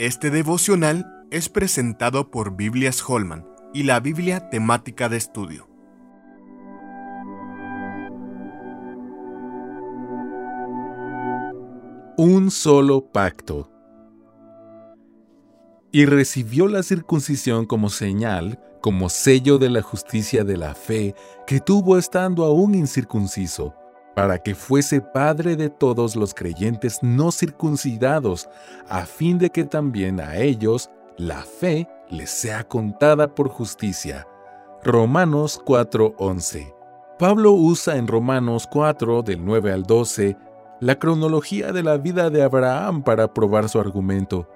Este devocional es presentado por Biblias Holman y la Biblia temática de estudio. Un solo pacto. Y recibió la circuncisión como señal, como sello de la justicia de la fe que tuvo estando aún incircunciso para que fuese Padre de todos los creyentes no circuncidados, a fin de que también a ellos la fe les sea contada por justicia. Romanos 4:11 Pablo usa en Romanos 4 del 9 al 12 la cronología de la vida de Abraham para probar su argumento.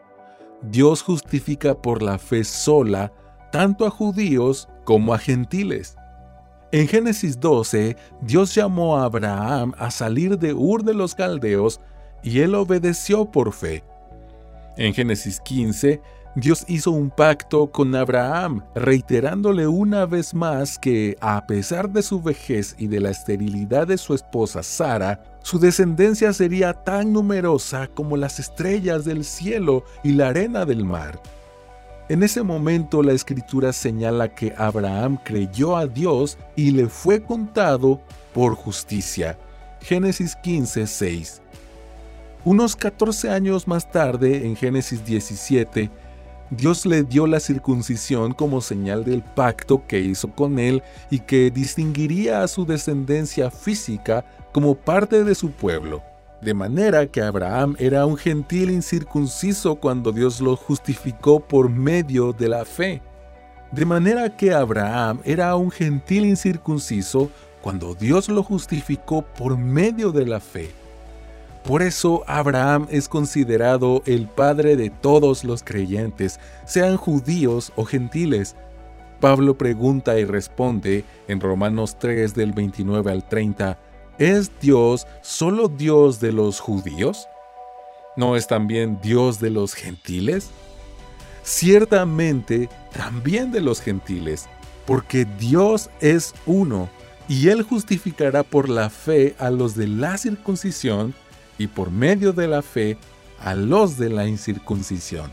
Dios justifica por la fe sola tanto a judíos como a gentiles. En Génesis 12, Dios llamó a Abraham a salir de Ur de los Caldeos y él obedeció por fe. En Génesis 15, Dios hizo un pacto con Abraham, reiterándole una vez más que, a pesar de su vejez y de la esterilidad de su esposa Sara, su descendencia sería tan numerosa como las estrellas del cielo y la arena del mar. En ese momento la escritura señala que Abraham creyó a Dios y le fue contado por justicia. Génesis 15, 6. Unos 14 años más tarde, en Génesis 17, Dios le dio la circuncisión como señal del pacto que hizo con él y que distinguiría a su descendencia física como parte de su pueblo. De manera que Abraham era un gentil incircunciso cuando Dios lo justificó por medio de la fe. De manera que Abraham era un gentil incircunciso cuando Dios lo justificó por medio de la fe. Por eso Abraham es considerado el padre de todos los creyentes, sean judíos o gentiles. Pablo pregunta y responde en Romanos 3 del 29 al 30, ¿Es Dios solo Dios de los judíos? ¿No es también Dios de los gentiles? Ciertamente también de los gentiles, porque Dios es uno, y Él justificará por la fe a los de la circuncisión y por medio de la fe a los de la incircuncisión.